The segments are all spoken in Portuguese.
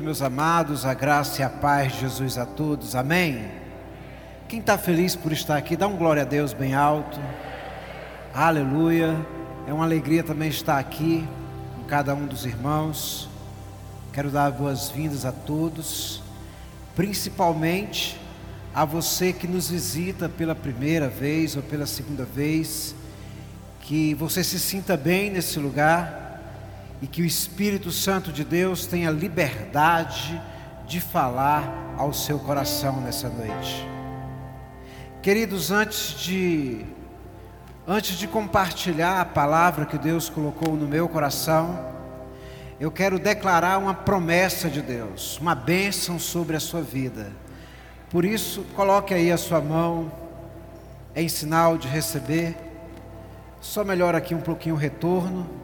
Meus amados, a graça e a paz de Jesus a todos, amém? Quem está feliz por estar aqui, dá um glória a Deus bem alto, aleluia. É uma alegria também estar aqui com cada um dos irmãos. Quero dar boas-vindas a todos, principalmente a você que nos visita pela primeira vez ou pela segunda vez. Que você se sinta bem nesse lugar e que o Espírito Santo de Deus tenha liberdade de falar ao seu coração nessa noite. Queridos, antes de antes de compartilhar a palavra que Deus colocou no meu coração, eu quero declarar uma promessa de Deus, uma bênção sobre a sua vida. Por isso, coloque aí a sua mão em sinal de receber. Só melhor aqui um pouquinho o retorno.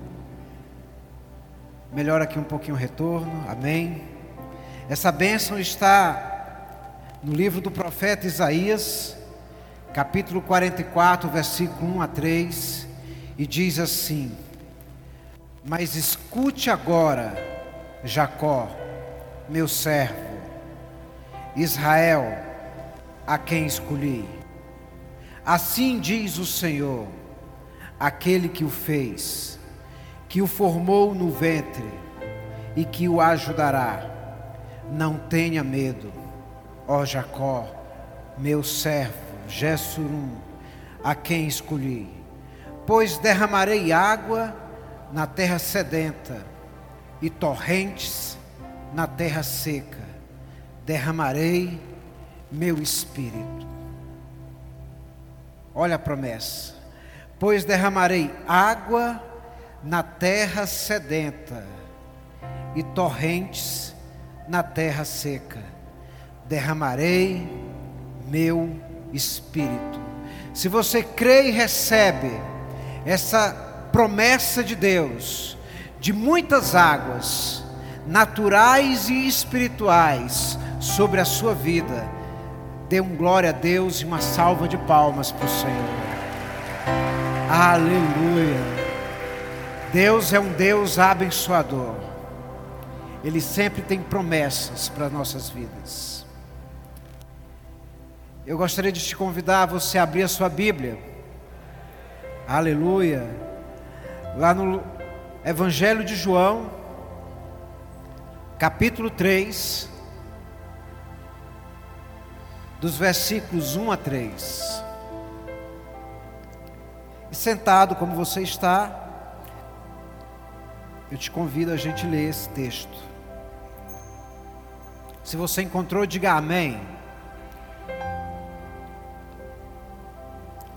Melhor aqui um pouquinho o retorno, amém. Essa bênção está no livro do profeta Isaías, capítulo 44, versículo 1 a 3, e diz assim: Mas escute agora, Jacó, meu servo, Israel, a quem escolhi. Assim diz o Senhor, aquele que o fez que o formou no ventre e que o ajudará. Não tenha medo, ó Jacó, meu servo, Jessurum, a quem escolhi. Pois derramarei água na terra sedenta e torrentes na terra seca. Derramarei meu espírito. Olha a promessa. Pois derramarei água na terra sedenta e torrentes na terra seca. Derramarei meu espírito. Se você crê e recebe essa promessa de Deus, de muitas águas, naturais e espirituais, sobre a sua vida, dê um glória a Deus e uma salva de palmas para o Senhor. Aleluia. Deus é um Deus abençoador. Ele sempre tem promessas para nossas vidas. Eu gostaria de te convidar a você abrir a sua Bíblia. Aleluia. Lá no Evangelho de João, capítulo 3, dos versículos 1 a 3. E sentado como você está, eu te convido a gente ler esse texto. Se você encontrou, diga amém.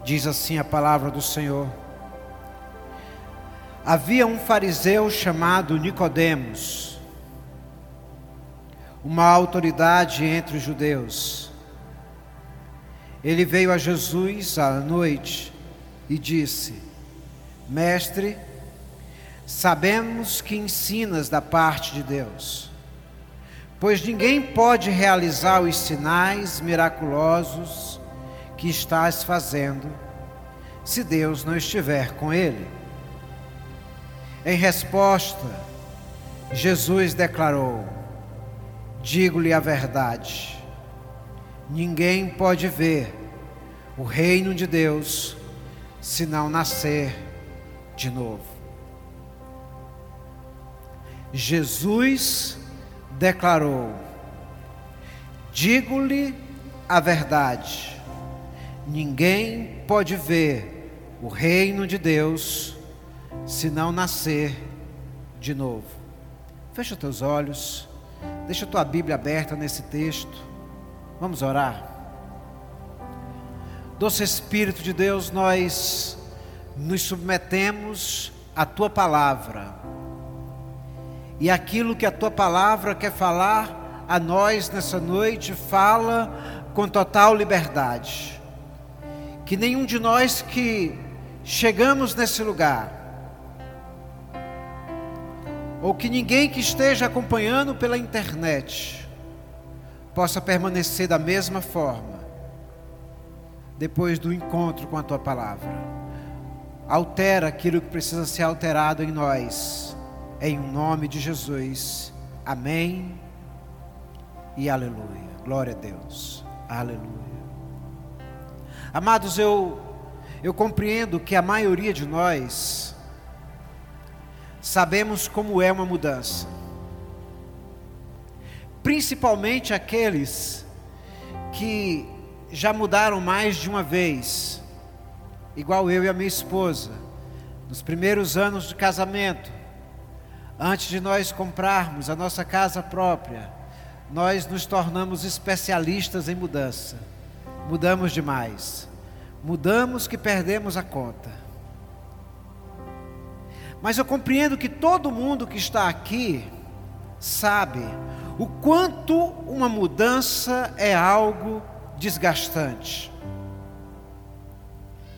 Diz assim a palavra do Senhor. Havia um fariseu chamado Nicodemos, uma autoridade entre os judeus. Ele veio a Jesus à noite e disse: Mestre, Sabemos que ensinas da parte de Deus, pois ninguém pode realizar os sinais miraculosos que estás fazendo se Deus não estiver com ele. Em resposta, Jesus declarou: Digo-lhe a verdade, ninguém pode ver o reino de Deus se não nascer de novo. Jesus declarou: Digo-lhe a verdade, ninguém pode ver o reino de Deus se não nascer de novo. Fecha teus olhos, deixa tua Bíblia aberta nesse texto. Vamos orar. Doce Espírito de Deus, nós nos submetemos à tua palavra e aquilo que a tua palavra quer falar a nós nessa noite, fala com total liberdade. Que nenhum de nós que chegamos nesse lugar, ou que ninguém que esteja acompanhando pela internet, possa permanecer da mesma forma, depois do encontro com a tua palavra. Altera aquilo que precisa ser alterado em nós em nome de Jesus. Amém e aleluia. Glória a Deus. Aleluia. Amados, eu eu compreendo que a maioria de nós sabemos como é uma mudança. Principalmente aqueles que já mudaram mais de uma vez, igual eu e a minha esposa, nos primeiros anos de casamento, antes de nós comprarmos a nossa casa própria, nós nos tornamos especialistas em mudança. Mudamos demais. Mudamos que perdemos a conta. Mas eu compreendo que todo mundo que está aqui sabe o quanto uma mudança é algo desgastante.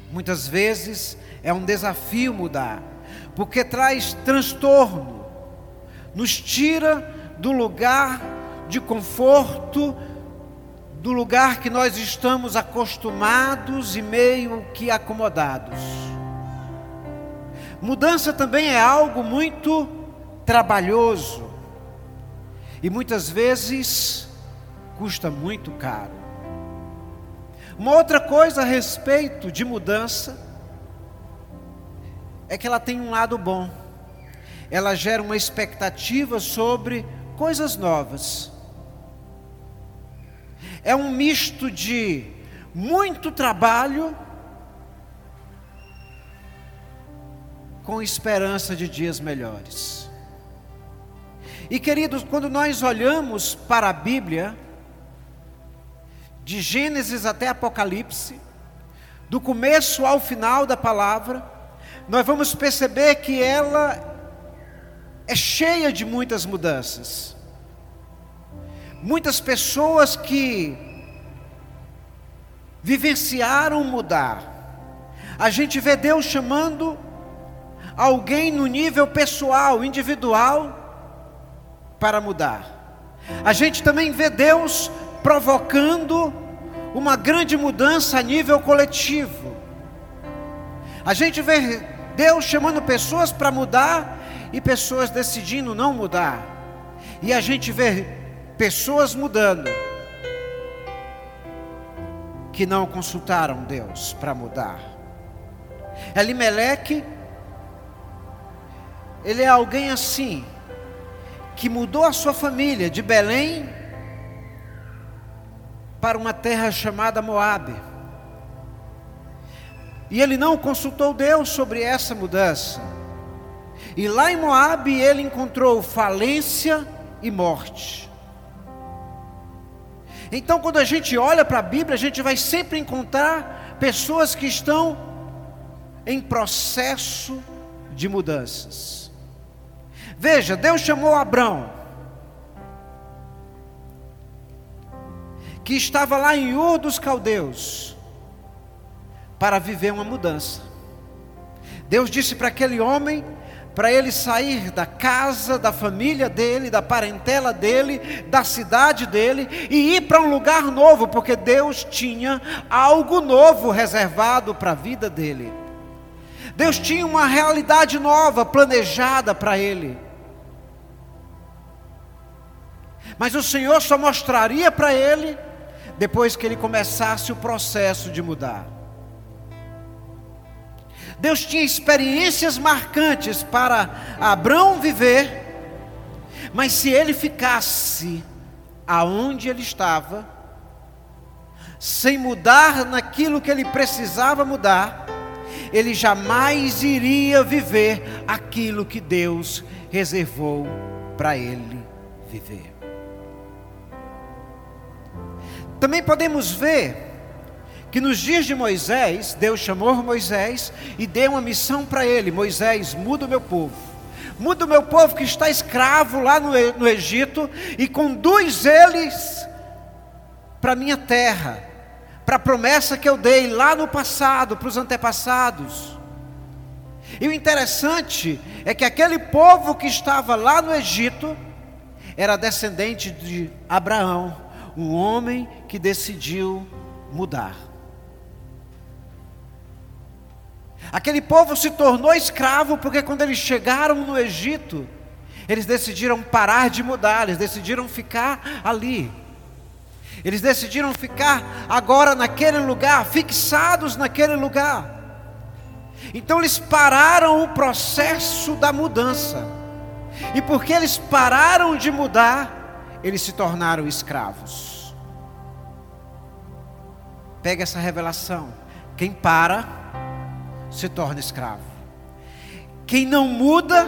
Muitas vezes é um desafio mudar, porque traz transtorno, nos tira do lugar de conforto, do lugar que nós estamos acostumados e meio que acomodados. Mudança também é algo muito trabalhoso e muitas vezes custa muito caro. Uma outra coisa a respeito de mudança é que ela tem um lado bom. Ela gera uma expectativa sobre coisas novas é um misto de muito trabalho com esperança de dias melhores. E queridos, quando nós olhamos para a Bíblia, de Gênesis até Apocalipse, do começo ao final da palavra, nós vamos perceber que ela é cheia de muitas mudanças. Muitas pessoas que vivenciaram mudar. A gente vê Deus chamando alguém no nível pessoal, individual, para mudar. A gente também vê Deus provocando uma grande mudança a nível coletivo. A gente vê Deus chamando pessoas para mudar e pessoas decidindo não mudar. E a gente vê pessoas mudando que não consultaram Deus para mudar. Elimeleque, ele é alguém assim, que mudou a sua família de Belém para uma terra chamada Moabe. E ele não consultou Deus sobre essa mudança. E lá em Moabe ele encontrou falência e morte. Então, quando a gente olha para a Bíblia, a gente vai sempre encontrar pessoas que estão em processo de mudanças. Veja, Deus chamou Abraão, que estava lá em Ur dos Caldeus, para viver uma mudança. Deus disse para aquele homem para ele sair da casa, da família dele, da parentela dele, da cidade dele e ir para um lugar novo, porque Deus tinha algo novo reservado para a vida dele. Deus tinha uma realidade nova planejada para ele. Mas o Senhor só mostraria para ele depois que ele começasse o processo de mudar. Deus tinha experiências marcantes para Abraão viver, mas se ele ficasse aonde ele estava, sem mudar naquilo que ele precisava mudar, ele jamais iria viver aquilo que Deus reservou para ele viver. Também podemos ver que nos dias de Moisés, Deus chamou Moisés e deu uma missão para ele: Moisés, muda o meu povo. Muda o meu povo que está escravo lá no, no Egito e conduz eles para a minha terra, para a promessa que eu dei lá no passado, para os antepassados. E o interessante é que aquele povo que estava lá no Egito era descendente de Abraão, um homem que decidiu mudar. Aquele povo se tornou escravo porque quando eles chegaram no Egito, eles decidiram parar de mudar, eles decidiram ficar ali. Eles decidiram ficar agora naquele lugar, fixados naquele lugar. Então eles pararam o processo da mudança. E porque eles pararam de mudar, eles se tornaram escravos. Pega essa revelação. Quem para, se torna escravo. Quem não muda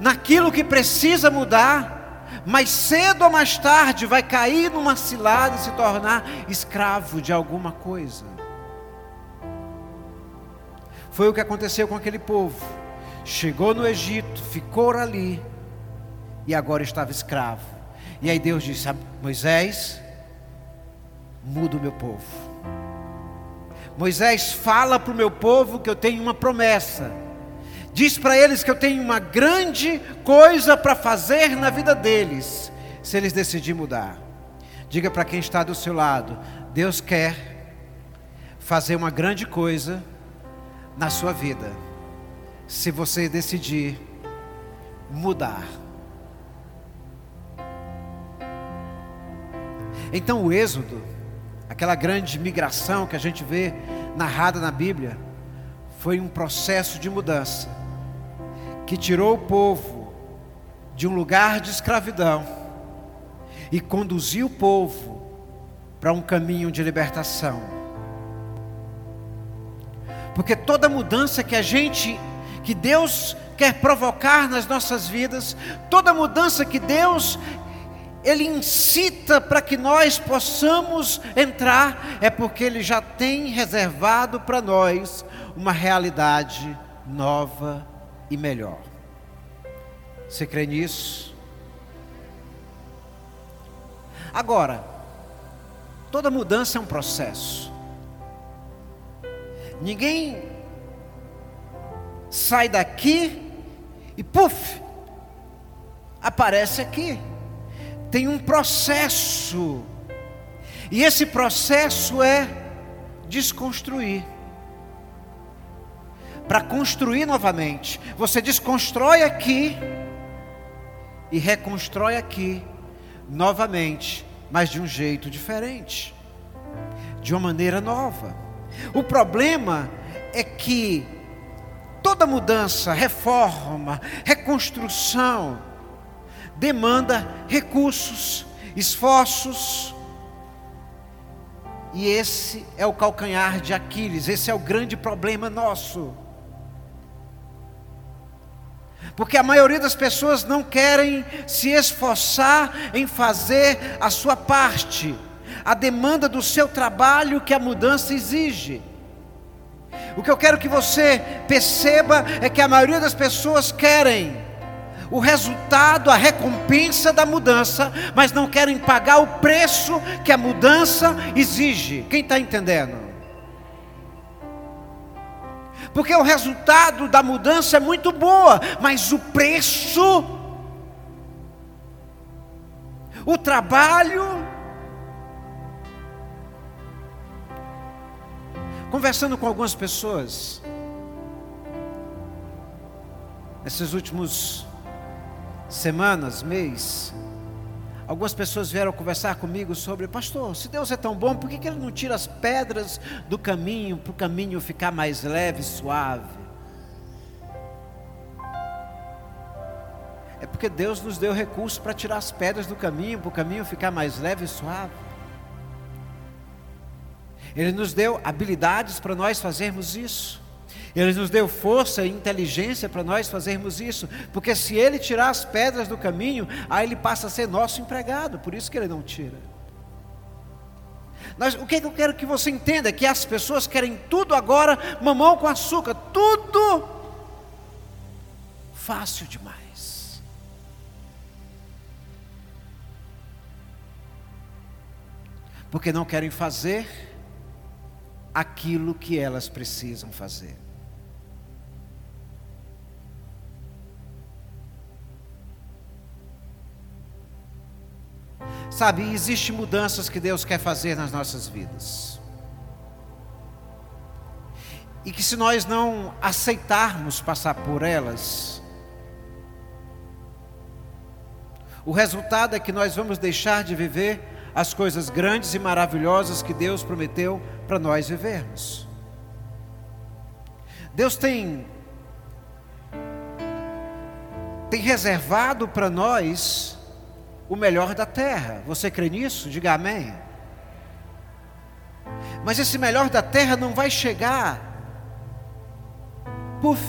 naquilo que precisa mudar, mais cedo ou mais tarde vai cair numa cilada e se tornar escravo de alguma coisa. Foi o que aconteceu com aquele povo. Chegou no Egito, ficou ali e agora estava escravo. E aí Deus disse: Moisés, muda o meu povo. Moisés fala para o meu povo que eu tenho uma promessa. Diz para eles que eu tenho uma grande coisa para fazer na vida deles, se eles decidirem mudar. Diga para quem está do seu lado: Deus quer fazer uma grande coisa na sua vida, se você decidir mudar. Então o Êxodo, aquela grande migração que a gente vê narrada na Bíblia, foi um processo de mudança que tirou o povo de um lugar de escravidão e conduziu o povo para um caminho de libertação. Porque toda mudança que a gente, que Deus quer provocar nas nossas vidas, toda mudança que Deus ele incita para que nós possamos entrar, é porque Ele já tem reservado para nós uma realidade nova e melhor. Você crê nisso? Agora, toda mudança é um processo. Ninguém sai daqui e puf, aparece aqui tem um processo. E esse processo é desconstruir. Para construir novamente, você desconstrói aqui e reconstrói aqui novamente, mas de um jeito diferente, de uma maneira nova. O problema é que toda mudança, reforma, reconstrução, demanda recursos, esforços. E esse é o calcanhar de Aquiles, esse é o grande problema nosso. Porque a maioria das pessoas não querem se esforçar em fazer a sua parte, a demanda do seu trabalho que a mudança exige. O que eu quero que você perceba é que a maioria das pessoas querem o resultado, a recompensa da mudança, mas não querem pagar o preço que a mudança exige. Quem está entendendo? Porque o resultado da mudança é muito boa, mas o preço, o trabalho, conversando com algumas pessoas, nesses últimos semanas, mês, algumas pessoas vieram conversar comigo sobre, pastor, se Deus é tão bom, por que, que Ele não tira as pedras do caminho, para o caminho ficar mais leve e suave? É porque Deus nos deu recursos para tirar as pedras do caminho, para o caminho ficar mais leve e suave. Ele nos deu habilidades para nós fazermos isso. Ele nos deu força e inteligência para nós fazermos isso, porque se Ele tirar as pedras do caminho, aí Ele passa a ser nosso empregado, por isso que Ele não tira. Nós, o que, é que eu quero que você entenda? Que as pessoas querem tudo agora, mamão com açúcar, tudo fácil demais. Porque não querem fazer aquilo que elas precisam fazer. Sabe, existem mudanças que Deus quer fazer nas nossas vidas. E que se nós não aceitarmos passar por elas, o resultado é que nós vamos deixar de viver as coisas grandes e maravilhosas que Deus prometeu para nós vivermos. Deus tem tem reservado para nós o melhor da terra. Você crê nisso? Diga amém. Mas esse melhor da terra não vai chegar, puf,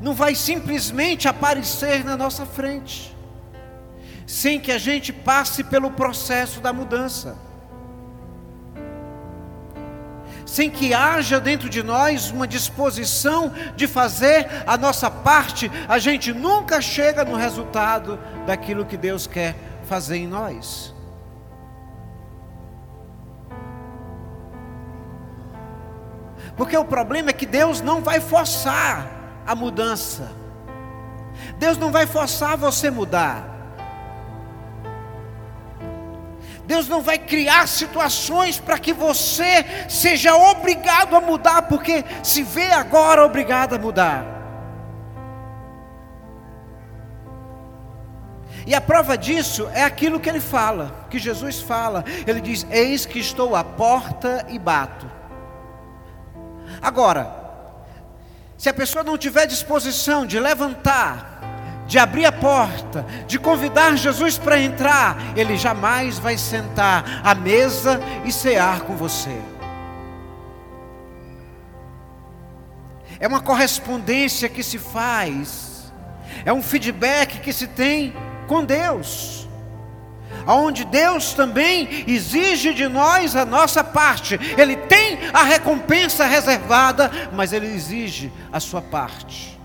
não vai simplesmente aparecer na nossa frente sem que a gente passe pelo processo da mudança. Sem que haja dentro de nós uma disposição de fazer a nossa parte, a gente nunca chega no resultado daquilo que Deus quer fazer em nós. Porque o problema é que Deus não vai forçar a mudança. Deus não vai forçar você mudar. Deus não vai criar situações para que você seja obrigado a mudar, porque se vê agora obrigado a mudar. E a prova disso é aquilo que ele fala, que Jesus fala. Ele diz: Eis que estou à porta e bato. Agora, se a pessoa não tiver disposição de levantar, de abrir a porta, de convidar Jesus para entrar, ele jamais vai sentar à mesa e cear com você. É uma correspondência que se faz, é um feedback que se tem com Deus, onde Deus também exige de nós a nossa parte, Ele tem a recompensa reservada, mas Ele exige a sua parte.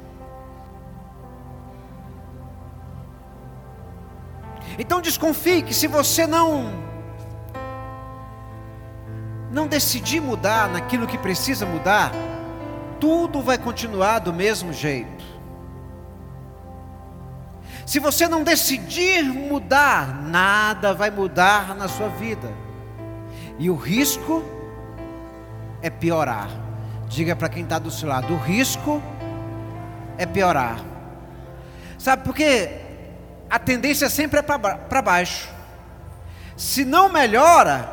Então desconfie que se você não não decidir mudar naquilo que precisa mudar, tudo vai continuar do mesmo jeito. Se você não decidir mudar, nada vai mudar na sua vida. E o risco é piorar. Diga para quem está do seu lado: o risco é piorar. Sabe por quê? A tendência sempre é para baixo. Se não melhora,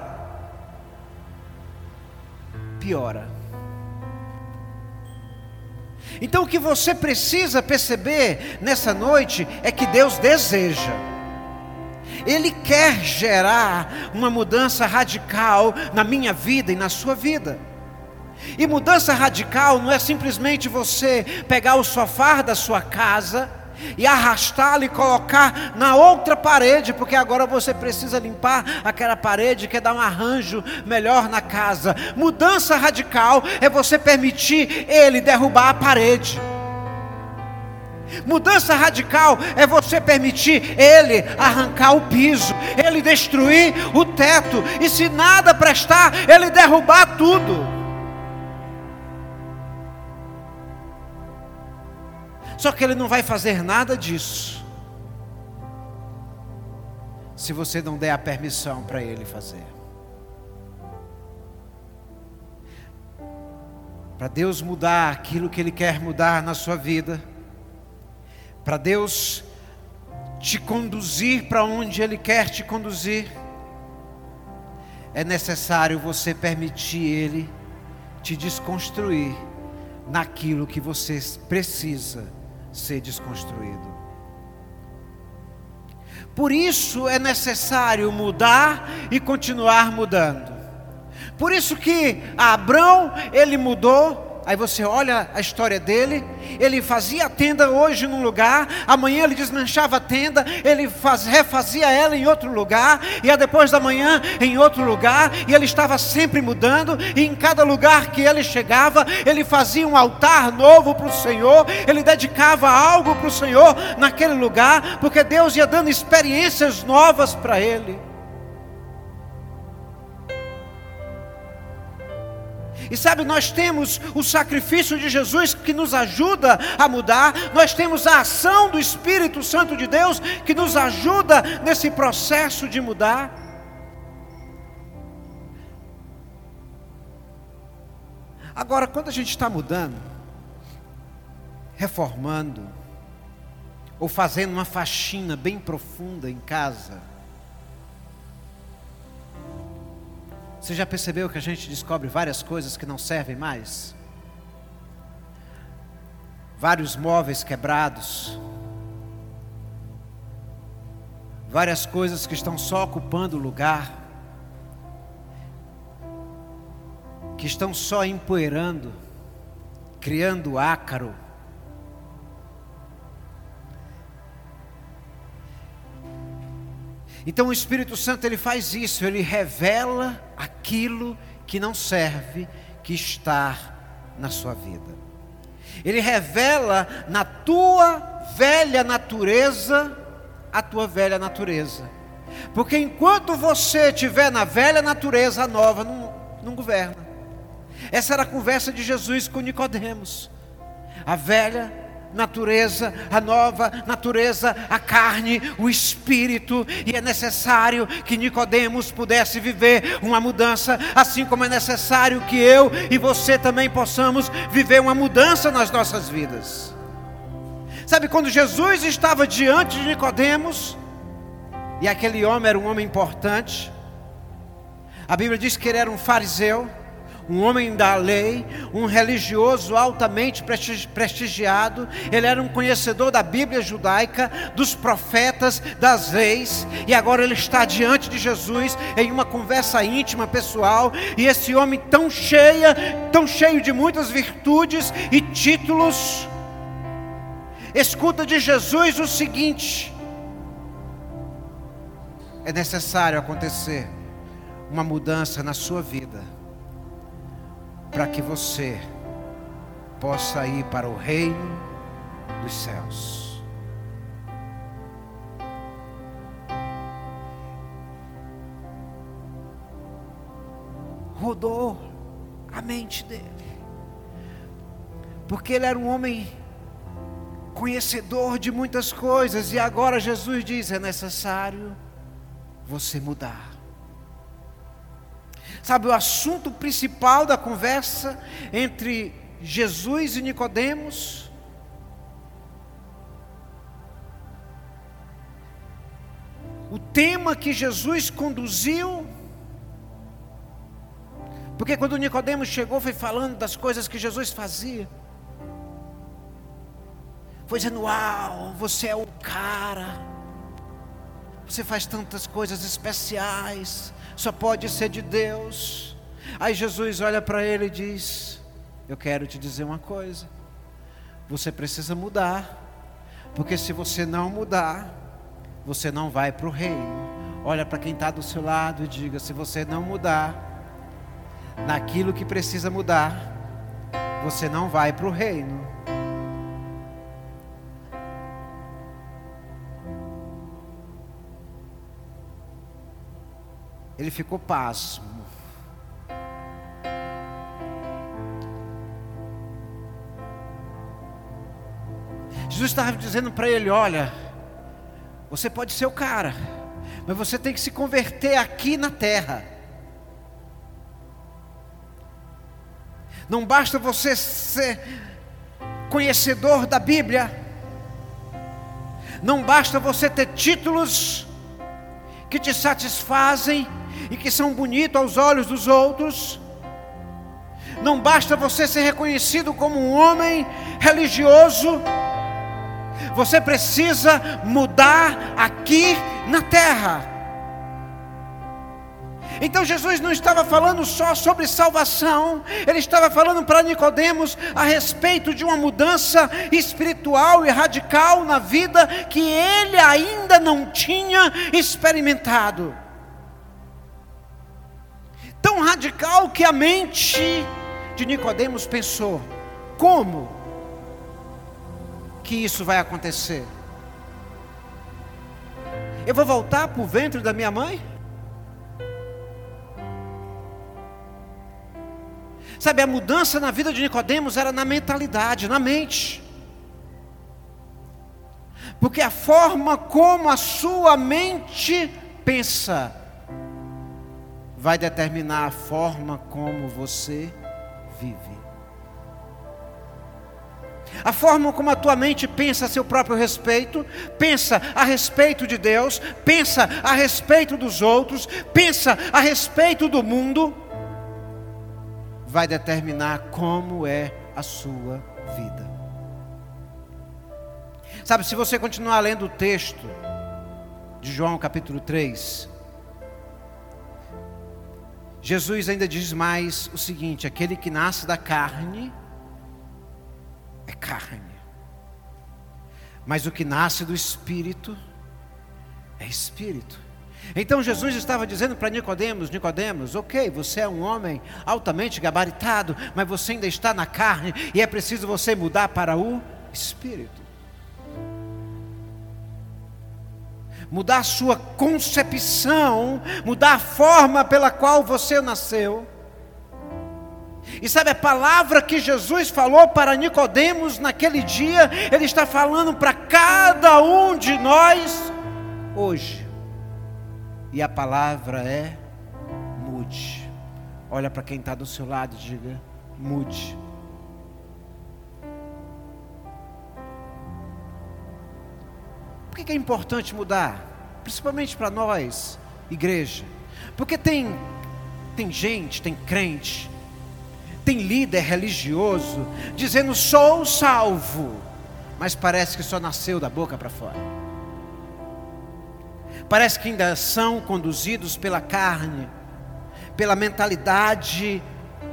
piora. Então o que você precisa perceber nessa noite é que Deus deseja. Ele quer gerar uma mudança radical na minha vida e na sua vida. E mudança radical não é simplesmente você pegar o sofá da sua casa e arrastá-lo e colocar na outra parede, porque agora você precisa limpar aquela parede, quer dar um arranjo melhor na casa. Mudança radical é você permitir ele derrubar a parede. Mudança radical é você permitir ele arrancar o piso, ele destruir o teto, e se nada prestar, ele derrubar tudo. Só que ele não vai fazer nada disso. Se você não der a permissão para ele fazer. Para Deus mudar aquilo que Ele quer mudar na sua vida, para Deus te conduzir para onde Ele quer te conduzir, é necessário você permitir Ele te desconstruir naquilo que você precisa ser desconstruído. Por isso é necessário mudar e continuar mudando. Por isso que Abraão, ele mudou Aí você olha a história dele, ele fazia a tenda hoje num lugar, amanhã ele desmanchava a tenda, ele faz, refazia ela em outro lugar, e depois da manhã em outro lugar, e ele estava sempre mudando, e em cada lugar que ele chegava, ele fazia um altar novo para o Senhor, ele dedicava algo para o Senhor naquele lugar, porque Deus ia dando experiências novas para ele. E sabe, nós temos o sacrifício de Jesus que nos ajuda a mudar, nós temos a ação do Espírito Santo de Deus que nos ajuda nesse processo de mudar. Agora, quando a gente está mudando, reformando, ou fazendo uma faxina bem profunda em casa, Você já percebeu que a gente descobre várias coisas que não servem mais? Vários móveis quebrados, várias coisas que estão só ocupando lugar, que estão só empoeirando, criando ácaro. Então o Espírito Santo ele faz isso, ele revela aquilo que não serve, que está na sua vida. Ele revela na tua velha natureza a tua velha natureza. Porque enquanto você estiver na velha natureza, a nova não, não governa. Essa era a conversa de Jesus com Nicodemos. A velha natureza, a nova natureza, a carne, o espírito, e é necessário que Nicodemos pudesse viver uma mudança, assim como é necessário que eu e você também possamos viver uma mudança nas nossas vidas. Sabe quando Jesus estava diante de Nicodemos, e aquele homem era um homem importante, a Bíblia diz que ele era um fariseu, um homem da lei, um religioso altamente prestigiado, ele era um conhecedor da Bíblia judaica, dos profetas, das leis, e agora ele está diante de Jesus em uma conversa íntima, pessoal, e esse homem tão cheia, tão cheio de muitas virtudes e títulos, escuta de Jesus o seguinte: é necessário acontecer uma mudança na sua vida para que você possa ir para o reino dos céus. Rodou a mente dele, porque ele era um homem conhecedor de muitas coisas, e agora Jesus diz: é necessário você mudar. Sabe, o assunto principal da conversa entre Jesus e Nicodemos o tema que Jesus conduziu porque quando Nicodemos chegou foi falando das coisas que Jesus fazia. Foi dizendo: "Uau, você é o cara. Você faz tantas coisas especiais só pode ser de Deus. Aí Jesus olha para ele e diz: Eu quero te dizer uma coisa. Você precisa mudar, porque se você não mudar, você não vai para o reino. Olha para quem está do seu lado e diga: se você não mudar naquilo que precisa mudar, você não vai para o reino. Ele ficou pasmo. Jesus estava dizendo para ele: Olha, você pode ser o cara, mas você tem que se converter aqui na terra. Não basta você ser conhecedor da Bíblia, não basta você ter títulos que te satisfazem e que são bonitos aos olhos dos outros. Não basta você ser reconhecido como um homem religioso, você precisa mudar aqui na terra. Então Jesus não estava falando só sobre salvação, ele estava falando para Nicodemos a respeito de uma mudança espiritual e radical na vida que ele ainda não tinha experimentado. Tão radical que a mente de Nicodemos pensou: como que isso vai acontecer? Eu vou voltar para o ventre da minha mãe? Sabe, a mudança na vida de Nicodemos era na mentalidade, na mente. Porque a forma como a sua mente pensa vai determinar a forma como você vive. A forma como a tua mente pensa a seu próprio respeito, pensa a respeito de Deus, pensa a respeito dos outros, pensa a respeito do mundo, vai determinar como é a sua vida. Sabe, se você continuar lendo o texto de João capítulo 3, Jesus ainda diz mais o seguinte: aquele que nasce da carne é carne, mas o que nasce do espírito é espírito. Então Jesus estava dizendo para Nicodemos, Nicodemos, ok, você é um homem altamente gabaritado, mas você ainda está na carne e é preciso você mudar para o espírito. Mudar a sua concepção, mudar a forma pela qual você nasceu. E sabe a palavra que Jesus falou para Nicodemos naquele dia, ele está falando para cada um de nós hoje. E a palavra é mude. Olha para quem está do seu lado e diga: mude. Que é importante mudar? Principalmente para nós, igreja. Porque tem, tem gente, tem crente, tem líder religioso dizendo sou salvo, mas parece que só nasceu da boca para fora. Parece que ainda são conduzidos pela carne, pela mentalidade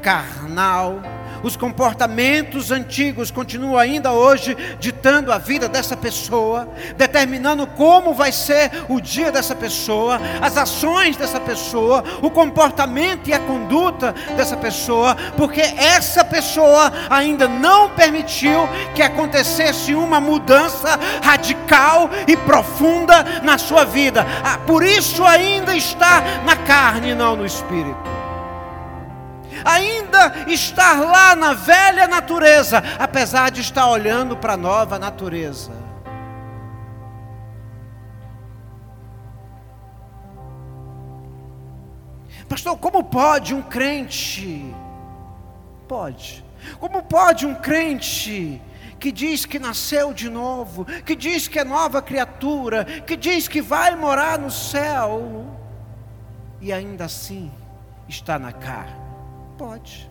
carnal, os comportamentos antigos continuam ainda hoje ditando a vida dessa pessoa, determinando como vai ser o dia dessa pessoa, as ações dessa pessoa, o comportamento e a conduta dessa pessoa, porque essa pessoa ainda não permitiu que acontecesse uma mudança radical e profunda na sua vida. Ah, por isso ainda está na carne e não no espírito ainda estar lá na velha natureza, apesar de estar olhando para a nova natureza. Pastor, como pode um crente? Pode. Como pode um crente que diz que nasceu de novo, que diz que é nova criatura, que diz que vai morar no céu, e ainda assim está na carne? Pode.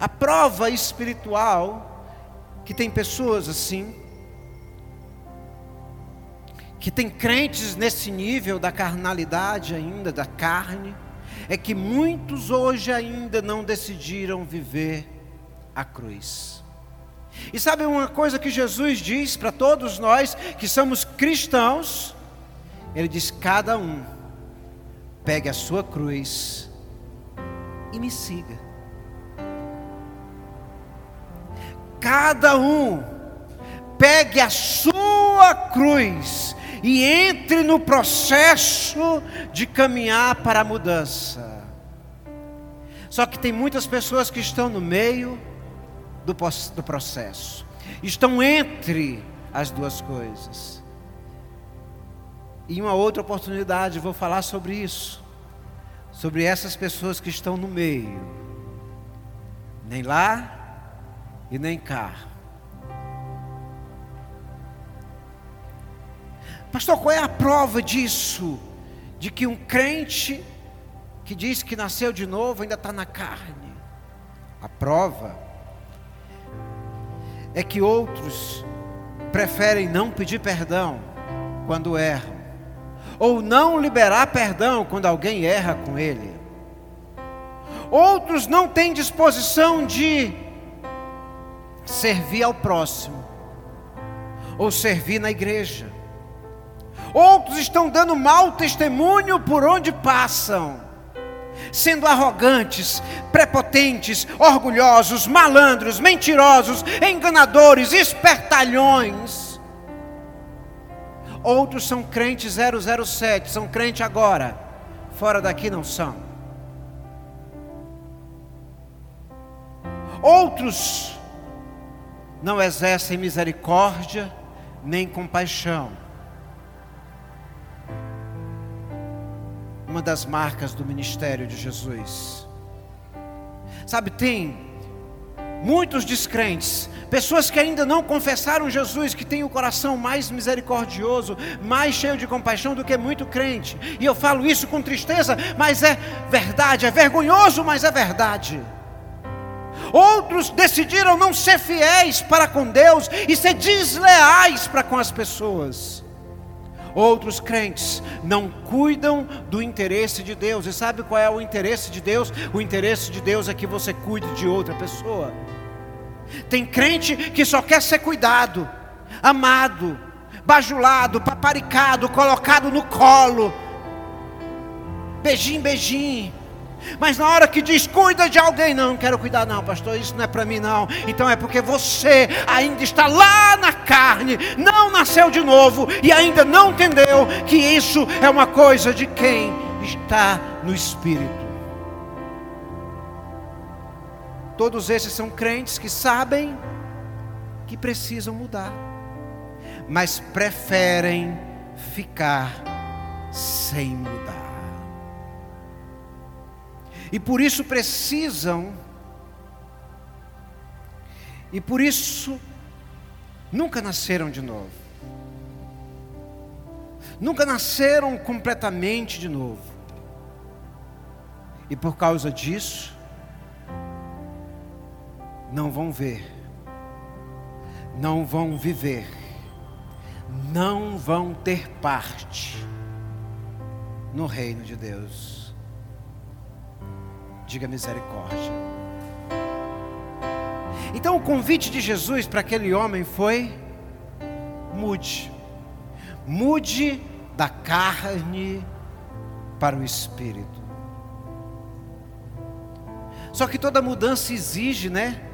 A prova espiritual, que tem pessoas assim, que tem crentes nesse nível da carnalidade ainda, da carne, é que muitos hoje ainda não decidiram viver a cruz. E sabe uma coisa que Jesus diz para todos nós que somos cristãos? Ele diz: cada um pegue a sua cruz e me siga. Cada um pegue a sua cruz e entre no processo de caminhar para a mudança. Só que tem muitas pessoas que estão no meio do, do processo, estão entre as duas coisas. E uma outra oportunidade vou falar sobre isso sobre essas pessoas que estão no meio, nem lá e nem cá. Pastor, qual é a prova disso? De que um crente que diz que nasceu de novo ainda está na carne. A prova é que outros preferem não pedir perdão quando erram ou não liberar perdão quando alguém erra com ele. Outros não têm disposição de servir ao próximo ou servir na igreja. Outros estão dando mau testemunho por onde passam, sendo arrogantes, prepotentes, orgulhosos, malandros, mentirosos, enganadores, espertalhões. Outros são crentes 007, são crente agora, fora daqui não são. Outros não exercem misericórdia nem compaixão. Uma das marcas do ministério de Jesus. Sabe, tem muitos descrentes Pessoas que ainda não confessaram Jesus, que têm o coração mais misericordioso, mais cheio de compaixão do que muito crente. E eu falo isso com tristeza, mas é verdade, é vergonhoso, mas é verdade. Outros decidiram não ser fiéis para com Deus e ser desleais para com as pessoas. Outros crentes não cuidam do interesse de Deus. E sabe qual é o interesse de Deus? O interesse de Deus é que você cuide de outra pessoa. Tem crente que só quer ser cuidado, amado, bajulado, paparicado, colocado no colo. Beijinho, beijinho. Mas na hora que diz, cuida de alguém, não, não quero cuidar, não, pastor, isso não é para mim, não. Então é porque você ainda está lá na carne, não nasceu de novo e ainda não entendeu que isso é uma coisa de quem está no Espírito. Todos esses são crentes que sabem que precisam mudar, mas preferem ficar sem mudar. E por isso precisam, e por isso nunca nasceram de novo, nunca nasceram completamente de novo, e por causa disso, não vão ver, não vão viver, não vão ter parte no reino de Deus. Diga misericórdia. Então o convite de Jesus para aquele homem foi: mude, mude da carne para o espírito. Só que toda mudança exige, né?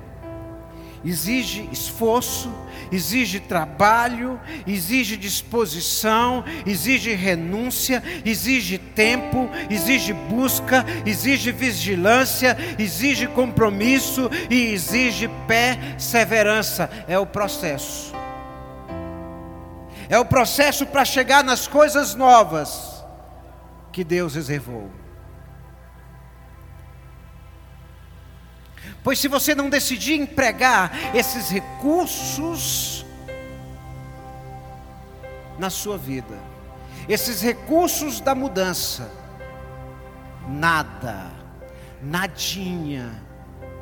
Exige esforço, exige trabalho, exige disposição, exige renúncia, exige tempo, exige busca, exige vigilância, exige compromisso e exige perseverança. É o processo. É o processo para chegar nas coisas novas que Deus reservou. Pois se você não decidir empregar esses recursos na sua vida, esses recursos da mudança, nada, nadinha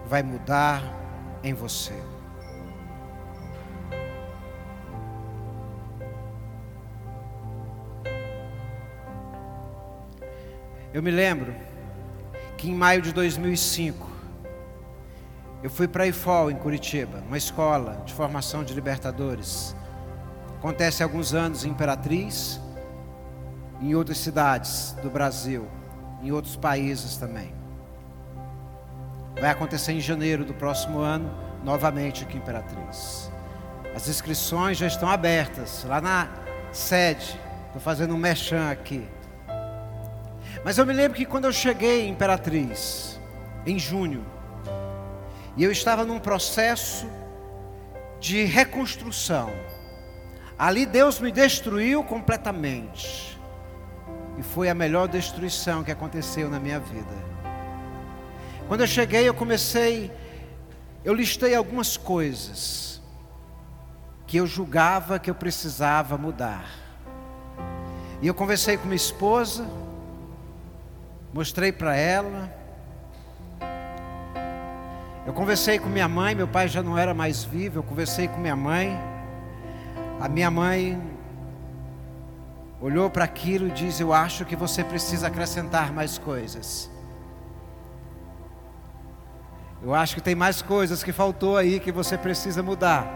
vai mudar em você. Eu me lembro que em maio de 2005, eu fui para a IFOL, em Curitiba, uma escola de formação de libertadores. Acontece há alguns anos em Imperatriz, em outras cidades do Brasil, em outros países também. Vai acontecer em janeiro do próximo ano, novamente aqui em Imperatriz. As inscrições já estão abertas, lá na sede. Estou fazendo um mechan aqui. Mas eu me lembro que quando eu cheguei em Imperatriz, em junho, e eu estava num processo de reconstrução. Ali Deus me destruiu completamente. E foi a melhor destruição que aconteceu na minha vida. Quando eu cheguei, eu comecei, eu listei algumas coisas que eu julgava que eu precisava mudar. E eu conversei com minha esposa, mostrei para ela, eu conversei com minha mãe, meu pai já não era mais vivo. Eu conversei com minha mãe. A minha mãe olhou para aquilo e disse: Eu acho que você precisa acrescentar mais coisas. Eu acho que tem mais coisas que faltou aí que você precisa mudar.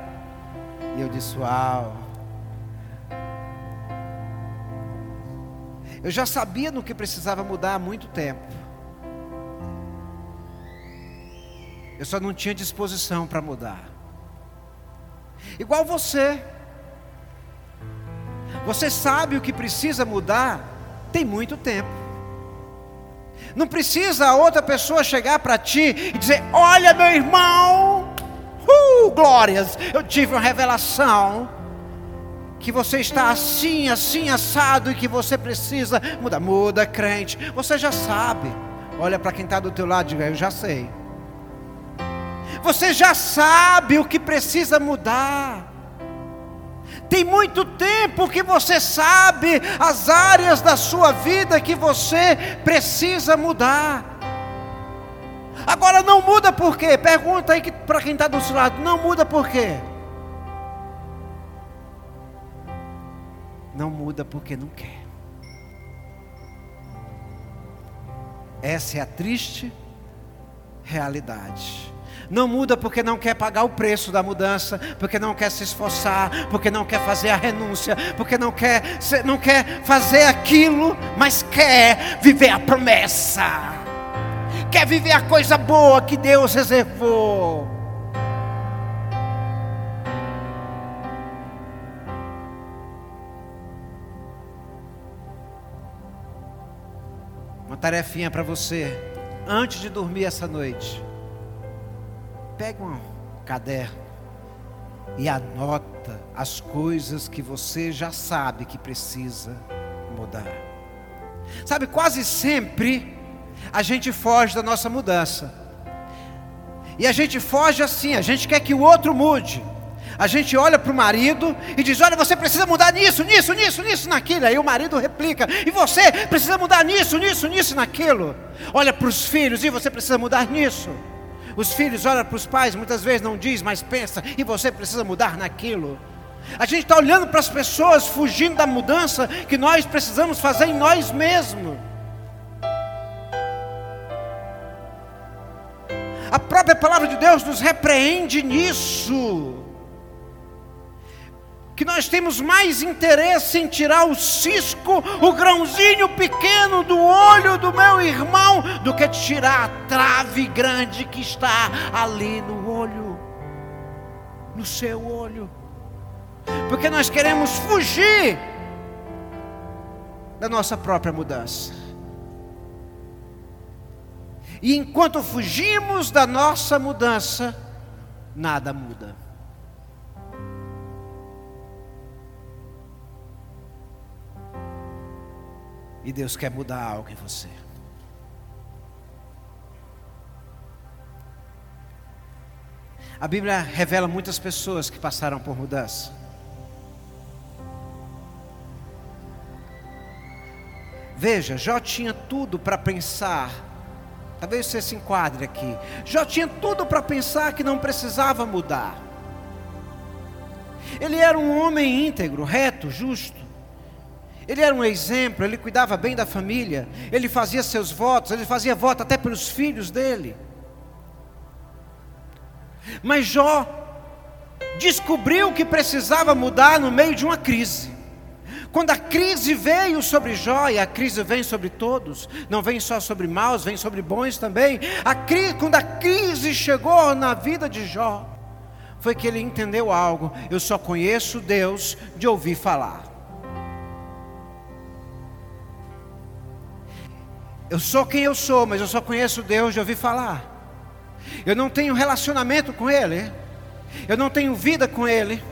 E eu disse: Uau. Eu já sabia no que precisava mudar há muito tempo. Eu só não tinha disposição para mudar. Igual você. Você sabe o que precisa mudar tem muito tempo. Não precisa a outra pessoa chegar para ti e dizer: Olha, meu irmão, uh, glórias, eu tive uma revelação que você está assim, assim, assado e que você precisa mudar. Muda, crente, você já sabe. Olha para quem está do teu lado e diga: Eu já sei. Você já sabe o que precisa mudar. Tem muito tempo que você sabe as áreas da sua vida que você precisa mudar. Agora não muda por quê? Pergunta aí para quem está do seu lado: não muda por quê? Não muda porque não quer. Essa é a triste realidade. Não muda porque não quer pagar o preço da mudança, porque não quer se esforçar, porque não quer fazer a renúncia, porque não quer, não quer fazer aquilo, mas quer viver a promessa. Quer viver a coisa boa que Deus reservou. Uma tarefinha para você, antes de dormir essa noite pega um caderno e anota as coisas que você já sabe que precisa mudar. Sabe, quase sempre a gente foge da nossa mudança. E a gente foge assim, a gente quer que o outro mude. A gente olha para o marido e diz: Olha, você precisa mudar nisso, nisso, nisso, nisso, naquilo. Aí o marido replica: E você precisa mudar nisso, nisso, nisso, naquilo. Olha para os filhos e você precisa mudar nisso. Os filhos olham para os pais, muitas vezes não diz, mas pensa, e você precisa mudar naquilo. A gente está olhando para as pessoas, fugindo da mudança que nós precisamos fazer em nós mesmos. A própria palavra de Deus nos repreende nisso que nós temos mais interesse em tirar o cisco, o grãozinho pequeno do olho do meu irmão, do que tirar a trave grande que está ali no olho, no seu olho. Porque nós queremos fugir da nossa própria mudança. E enquanto fugimos da nossa mudança, nada muda. E Deus quer mudar algo em você. A Bíblia revela muitas pessoas que passaram por mudança. Veja, Jó tinha tudo para pensar. Talvez você se enquadre aqui. Jó tinha tudo para pensar que não precisava mudar. Ele era um homem íntegro, reto, justo. Ele era um exemplo, ele cuidava bem da família, ele fazia seus votos, ele fazia voto até pelos filhos dele. Mas Jó descobriu que precisava mudar no meio de uma crise. Quando a crise veio sobre Jó, e a crise vem sobre todos, não vem só sobre maus, vem sobre bons também. A crise, quando a crise chegou na vida de Jó, foi que ele entendeu algo: eu só conheço Deus de ouvir falar. Eu sou quem eu sou, mas eu só conheço Deus de ouvir falar. Eu não tenho relacionamento com Ele. Eu não tenho vida com Ele.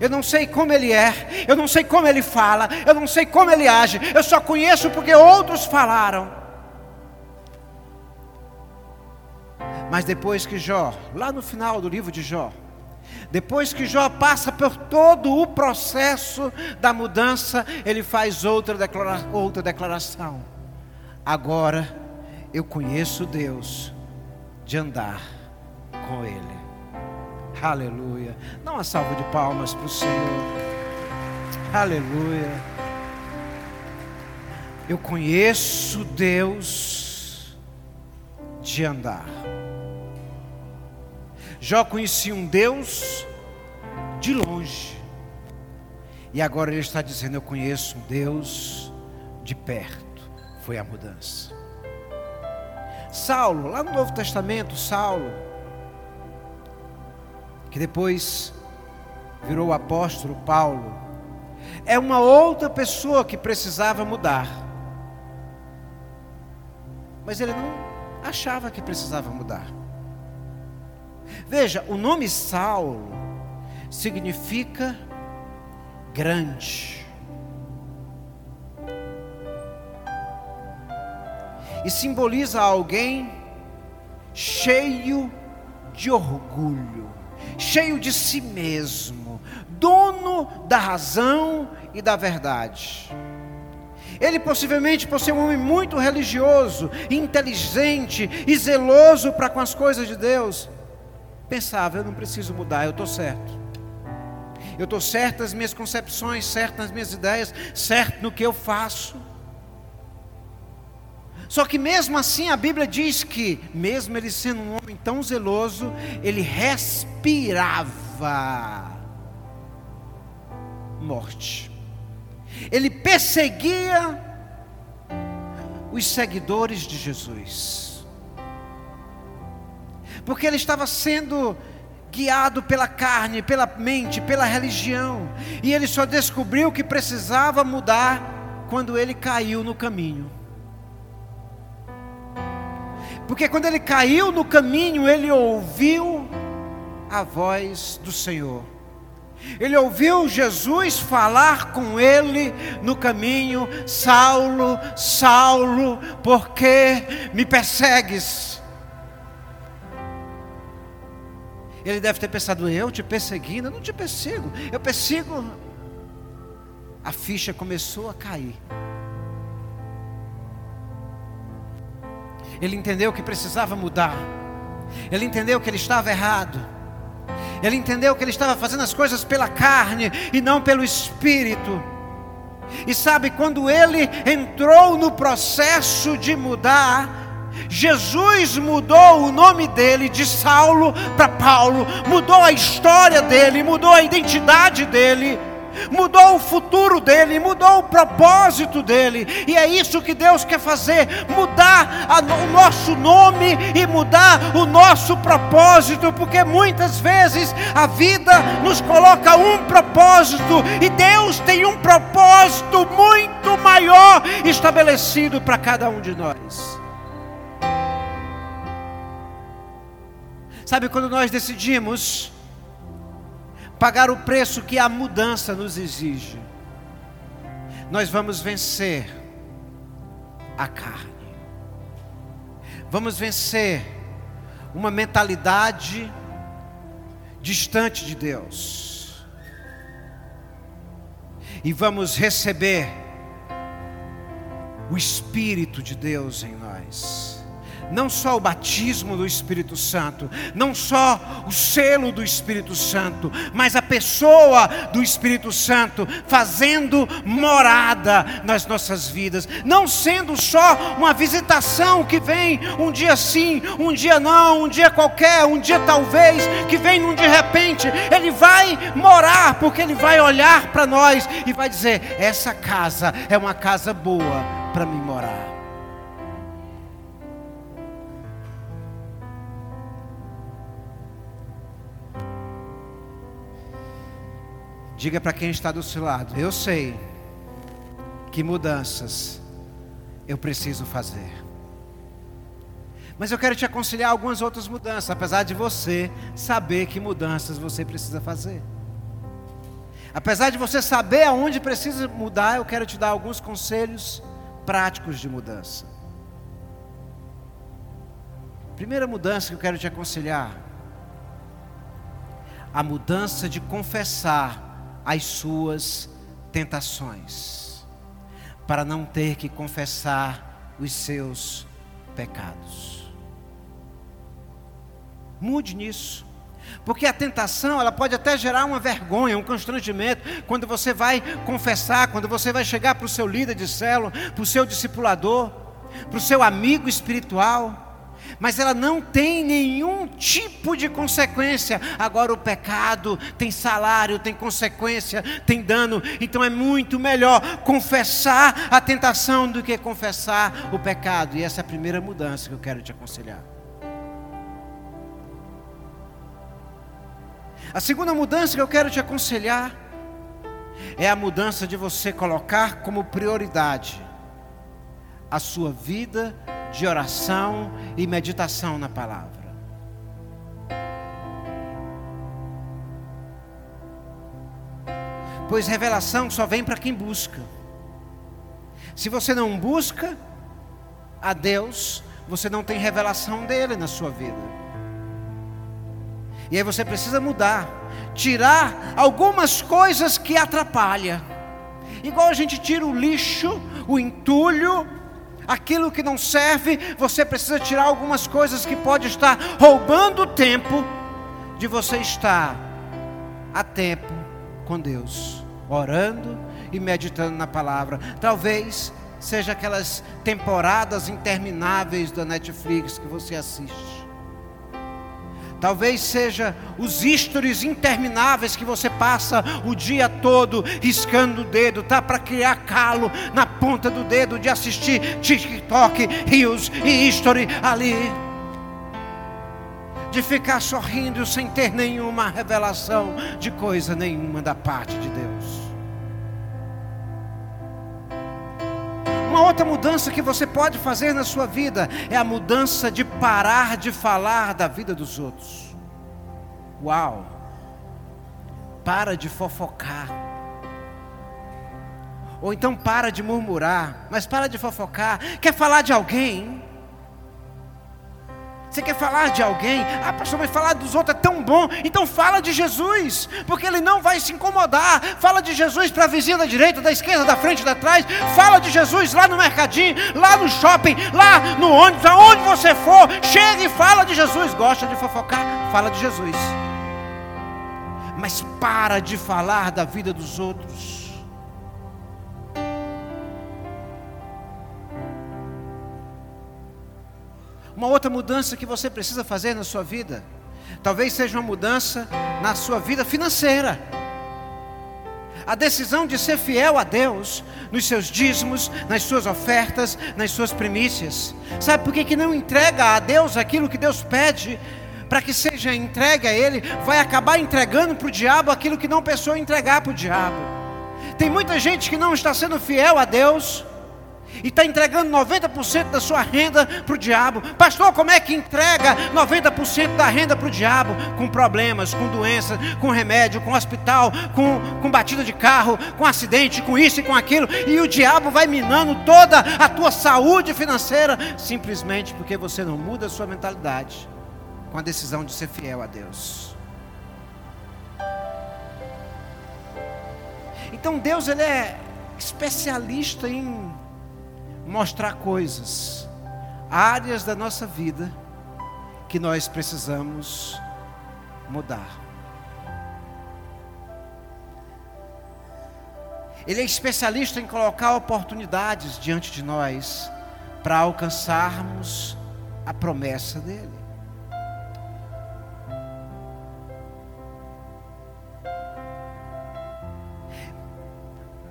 Eu não sei como Ele é. Eu não sei como Ele fala. Eu não sei como Ele age. Eu só conheço porque outros falaram. Mas depois que Jó, lá no final do livro de Jó, depois que Jó passa por todo o processo da mudança, ele faz outra, declara outra declaração. Agora eu conheço Deus de andar com Ele. Aleluia. Dá uma salva de palmas para o Senhor. Aleluia. Eu conheço Deus de andar. Jó conhecia um Deus de longe. E agora ele está dizendo: Eu conheço um Deus de perto foi a mudança. Saulo, lá no Novo Testamento, Saulo, que depois virou o apóstolo Paulo, é uma outra pessoa que precisava mudar. Mas ele não achava que precisava mudar. Veja, o nome Saulo significa grande. E simboliza alguém cheio de orgulho, cheio de si mesmo, dono da razão e da verdade. Ele possivelmente, por ser um homem muito religioso, inteligente e zeloso para com as coisas de Deus, pensava: eu não preciso mudar, eu estou certo. Eu estou certo nas minhas concepções, certo nas minhas ideias, certo no que eu faço. Só que mesmo assim a Bíblia diz que, mesmo ele sendo um homem tão zeloso, ele respirava morte. Ele perseguia os seguidores de Jesus. Porque ele estava sendo guiado pela carne, pela mente, pela religião. E ele só descobriu que precisava mudar quando ele caiu no caminho. Porque quando ele caiu no caminho, ele ouviu a voz do Senhor. Ele ouviu Jesus falar com ele no caminho: Saulo, Saulo, por que me persegues? Ele deve ter pensado: eu te perseguindo? Eu não te persigo, eu persigo. A ficha começou a cair. Ele entendeu que precisava mudar. Ele entendeu que ele estava errado. Ele entendeu que ele estava fazendo as coisas pela carne e não pelo espírito. E sabe, quando ele entrou no processo de mudar, Jesus mudou o nome dele de Saulo para Paulo, mudou a história dele, mudou a identidade dele mudou o futuro dele, mudou o propósito dele, e é isso que Deus quer fazer: mudar a, o nosso nome e mudar o nosso propósito, porque muitas vezes a vida nos coloca um propósito, e Deus tem um propósito muito maior estabelecido para cada um de nós. Sabe quando nós decidimos pagar o preço que a mudança nos exige, nós vamos vencer a carne. Vamos vencer uma mentalidade distante de Deus. E vamos receber o Espírito de Deus em nós não só o batismo do Espírito Santo, não só o selo do Espírito Santo, mas a pessoa do Espírito Santo fazendo morada nas nossas vidas, não sendo só uma visitação que vem um dia sim, um dia não, um dia qualquer, um dia talvez, que vem num de repente, ele vai morar, porque ele vai olhar para nós e vai dizer: essa casa é uma casa boa para mim morar. Diga para quem está do seu lado: Eu sei que mudanças eu preciso fazer. Mas eu quero te aconselhar algumas outras mudanças, apesar de você saber que mudanças você precisa fazer. Apesar de você saber aonde precisa mudar, eu quero te dar alguns conselhos práticos de mudança. Primeira mudança que eu quero te aconselhar: a mudança de confessar as suas tentações, para não ter que confessar os seus pecados. Mude nisso. Porque a tentação, ela pode até gerar uma vergonha, um constrangimento, quando você vai confessar, quando você vai chegar para o seu líder de célula, para o seu discipulador, para o seu amigo espiritual mas ela não tem nenhum tipo de consequência. Agora, o pecado tem salário, tem consequência, tem dano, então é muito melhor confessar a tentação do que confessar o pecado, e essa é a primeira mudança que eu quero te aconselhar. A segunda mudança que eu quero te aconselhar é a mudança de você colocar como prioridade a sua vida de oração e meditação na palavra. Pois revelação só vem para quem busca. Se você não busca a Deus, você não tem revelação dele na sua vida. E aí você precisa mudar, tirar algumas coisas que atrapalham. Igual a gente tira o lixo, o entulho, aquilo que não serve, você precisa tirar algumas coisas que pode estar roubando o tempo de você estar a tempo com Deus, orando e meditando na palavra. Talvez seja aquelas temporadas intermináveis da Netflix que você assiste. Talvez seja os stories intermináveis que você passa o dia todo riscando o dedo, tá para criar calo na ponta do dedo de assistir TikTok, Reels e history ali. De ficar sorrindo sem ter nenhuma revelação de coisa nenhuma da parte de Deus. Uma outra mudança que você pode fazer na sua vida é a mudança de parar de falar da vida dos outros. Uau! Para de fofocar. Ou então para de murmurar, mas para de fofocar. Quer falar de alguém? Você quer falar de alguém? Ah, pastor, mas falar dos outros é tão bom. Então fala de Jesus, porque ele não vai se incomodar. Fala de Jesus para a vizinha da direita, da esquerda, da frente, da trás. Fala de Jesus lá no mercadinho, lá no shopping, lá no ônibus, aonde você for. Chega e fala de Jesus. Gosta de fofocar? Fala de Jesus. Mas para de falar da vida dos outros. Uma outra mudança que você precisa fazer na sua vida, talvez seja uma mudança na sua vida financeira. A decisão de ser fiel a Deus nos seus dízimos, nas suas ofertas, nas suas primícias. Sabe por que, que não entrega a Deus aquilo que Deus pede? Para que seja entregue a Ele, vai acabar entregando para o diabo aquilo que não pensou entregar para o diabo. Tem muita gente que não está sendo fiel a Deus, e está entregando 90% da sua renda para o diabo. Pastor, como é que entrega 90% da renda para o diabo? Com problemas, com doenças, com remédio, com hospital, com, com batida de carro, com acidente, com isso e com aquilo. E o diabo vai minando toda a tua saúde financeira, simplesmente porque você não muda a sua mentalidade com a decisão de ser fiel a Deus. Então Deus ele é especialista em mostrar coisas, áreas da nossa vida que nós precisamos mudar. Ele é especialista em colocar oportunidades diante de nós para alcançarmos a promessa dele.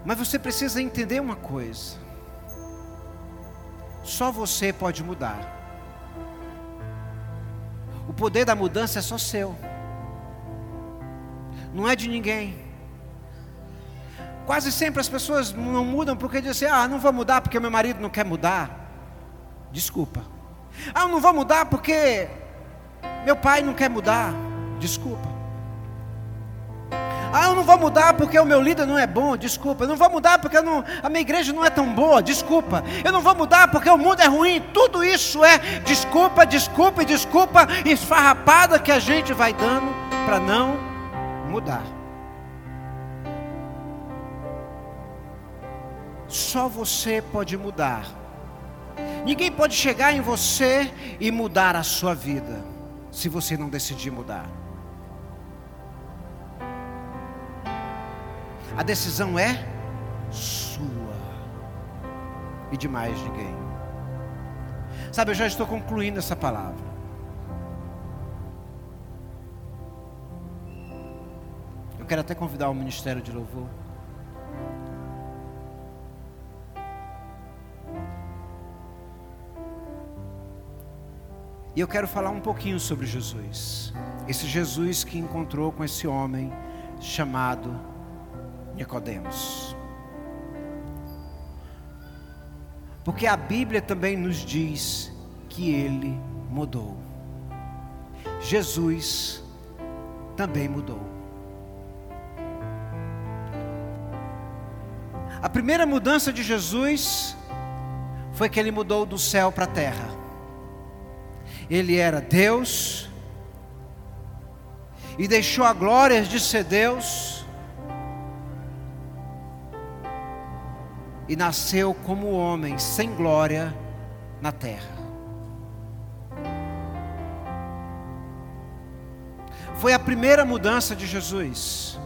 Mas você precisa entender uma coisa. Só você pode mudar. O poder da mudança é só seu. Não é de ninguém. Quase sempre as pessoas não mudam porque dizem: Ah, não vou mudar porque meu marido não quer mudar. Desculpa. Ah, não vou mudar porque meu pai não quer mudar. Desculpa. Ah, eu não vou mudar porque o meu líder não é bom, desculpa. Eu não vou mudar porque não, a minha igreja não é tão boa, desculpa. Eu não vou mudar porque o mundo é ruim. Tudo isso é desculpa, desculpa e desculpa esfarrapada que a gente vai dando para não mudar. Só você pode mudar. Ninguém pode chegar em você e mudar a sua vida, se você não decidir mudar. A decisão é sua e de mais ninguém. Sabe, eu já estou concluindo essa palavra. Eu quero até convidar o ministério de louvor. E eu quero falar um pouquinho sobre Jesus. Esse Jesus que encontrou com esse homem chamado Nicodemos. Porque a Bíblia também nos diz que ele mudou. Jesus também mudou. A primeira mudança de Jesus foi que ele mudou do céu para a terra. Ele era Deus e deixou a glória de ser Deus e nasceu como homem sem glória na terra. Foi a primeira mudança de Jesus.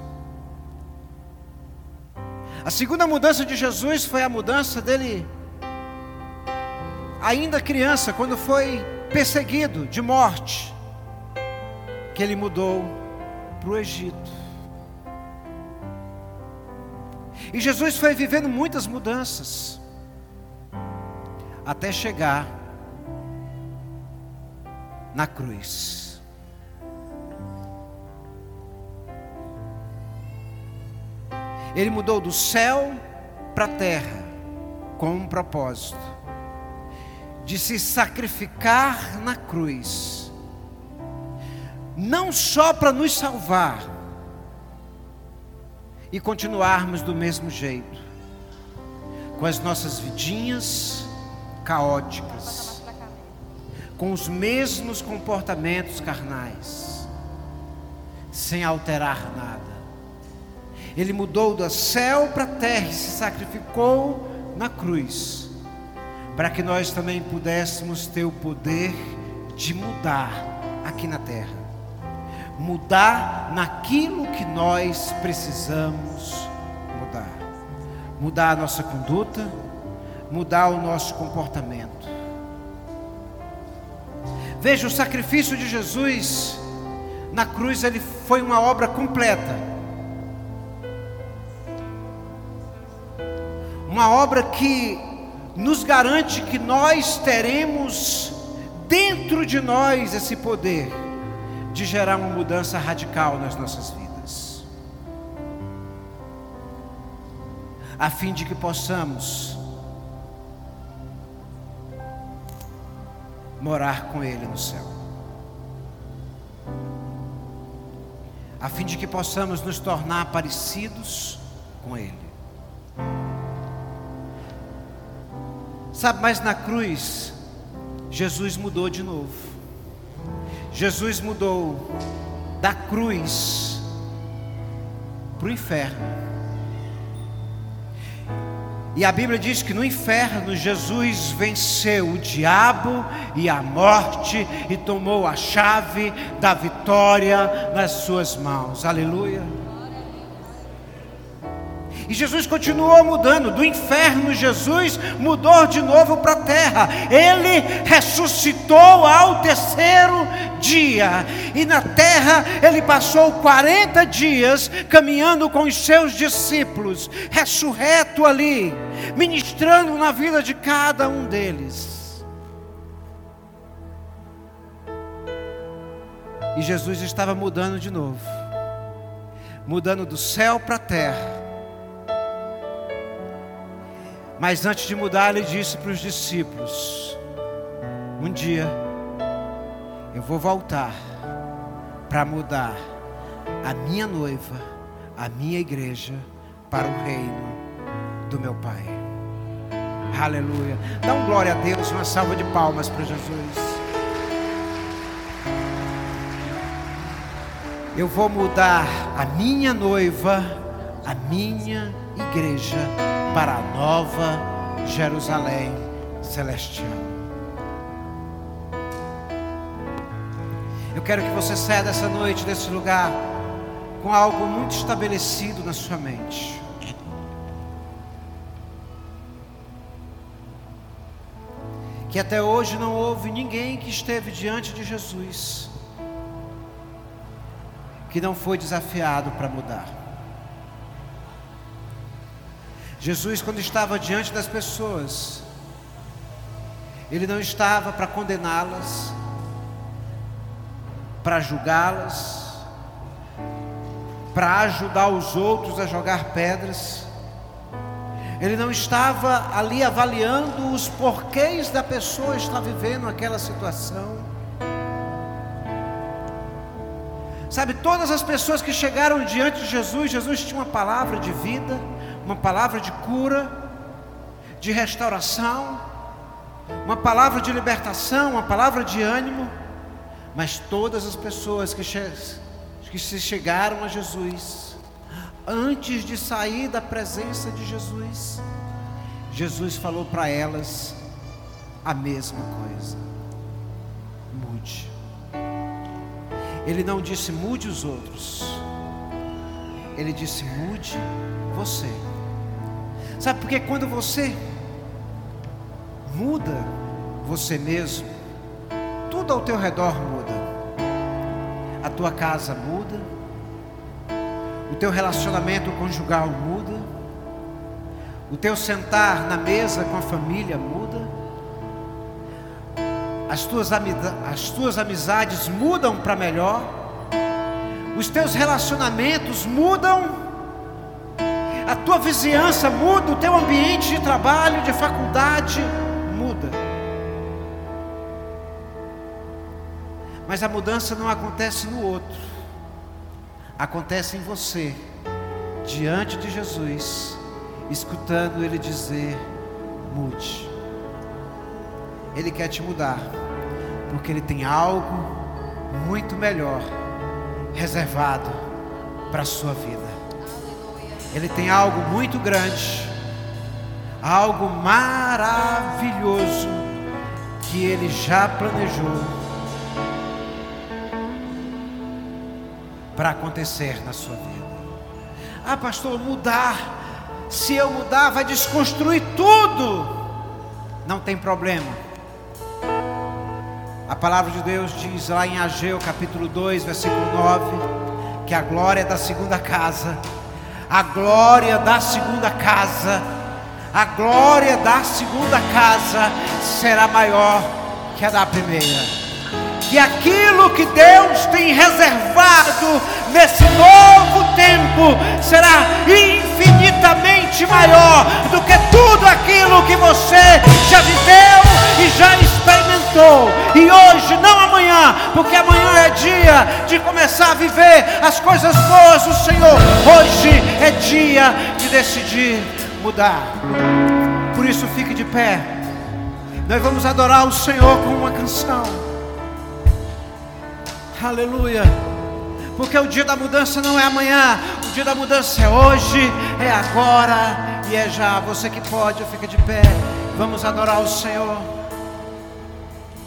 A segunda mudança de Jesus foi a mudança dele, ainda criança, quando foi perseguido de morte, que ele mudou para o Egito. E Jesus foi vivendo muitas mudanças, até chegar na cruz. Ele mudou do céu para a terra com um propósito de se sacrificar na cruz, não só para nos salvar e continuarmos do mesmo jeito, com as nossas vidinhas caóticas, com os mesmos comportamentos carnais, sem alterar nada. Ele mudou do céu para a terra e se sacrificou na cruz, para que nós também pudéssemos ter o poder de mudar aqui na terra. Mudar naquilo que nós precisamos mudar. Mudar a nossa conduta, mudar o nosso comportamento. Veja, o sacrifício de Jesus na cruz ele foi uma obra completa uma obra que nos garante que nós teremos dentro de nós esse poder de gerar uma mudança radical nas nossas vidas, a fim de que possamos morar com Ele no céu, a fim de que possamos nos tornar parecidos com Ele. Sabe, mas na cruz, Jesus mudou de novo. Jesus mudou da cruz para o inferno. E a Bíblia diz que no inferno Jesus venceu o diabo e a morte e tomou a chave da vitória nas suas mãos. Aleluia. E Jesus continuou mudando, do inferno Jesus mudou de novo para a terra. Ele ressuscitou ao terceiro dia. E na terra ele passou 40 dias caminhando com os seus discípulos, ressurreto ali, ministrando na vida de cada um deles. E Jesus estava mudando de novo, mudando do céu para a terra mas antes de mudar, ele disse para os discípulos: Um dia eu vou voltar para mudar a minha noiva, a minha igreja, para o reino do meu Pai. Aleluia. Dá um glória a Deus, uma salva de palmas para Jesus. Eu vou mudar a minha noiva, a minha igreja para a nova Jerusalém celestial. Eu quero que você saia dessa noite, desse lugar, com algo muito estabelecido na sua mente. Que até hoje não houve ninguém que esteve diante de Jesus que não foi desafiado para mudar. Jesus, quando estava diante das pessoas, ele não estava para condená-las, para julgá-las, para ajudar os outros a jogar pedras. Ele não estava ali avaliando os porquês da pessoa estar vivendo aquela situação. Sabe, todas as pessoas que chegaram diante de Jesus, Jesus tinha uma palavra de vida uma palavra de cura, de restauração, uma palavra de libertação, uma palavra de ânimo, mas todas as pessoas que, que se chegaram a Jesus, antes de sair da presença de Jesus, Jesus falou para elas a mesma coisa: mude. Ele não disse mude os outros, ele disse mude você. Sabe por que quando você muda você mesmo, tudo ao teu redor muda. A tua casa muda, o teu relacionamento conjugal muda, o teu sentar na mesa com a família muda, as tuas, as tuas amizades mudam para melhor, os teus relacionamentos mudam, a tua vizinhança muda, o teu ambiente de trabalho, de faculdade muda. Mas a mudança não acontece no outro, acontece em você, diante de Jesus, escutando Ele dizer: mude. Ele quer te mudar, porque Ele tem algo muito melhor reservado para a sua vida. Ele tem algo muito grande, algo maravilhoso que Ele já planejou para acontecer na sua vida. Ah, pastor, mudar. Se eu mudar, vai desconstruir tudo. Não tem problema. A palavra de Deus diz lá em Ageu capítulo 2, versículo 9, que a glória da segunda casa, a glória da segunda casa, a glória da segunda casa será maior que a da primeira. Que aquilo que Deus tem reservado nesse novo tempo será infinitamente maior do que tudo aquilo que você já viveu e já experimentou. E hoje, não amanhã, porque amanhã é dia de começar a viver as coisas boas do Senhor. Hoje é dia de decidir mudar. Por isso, fique de pé. Nós vamos adorar o Senhor com uma canção. Aleluia. Porque o dia da mudança não é amanhã, o dia da mudança é hoje, é agora e é já. Você que pode, fica de pé. Vamos adorar o Senhor.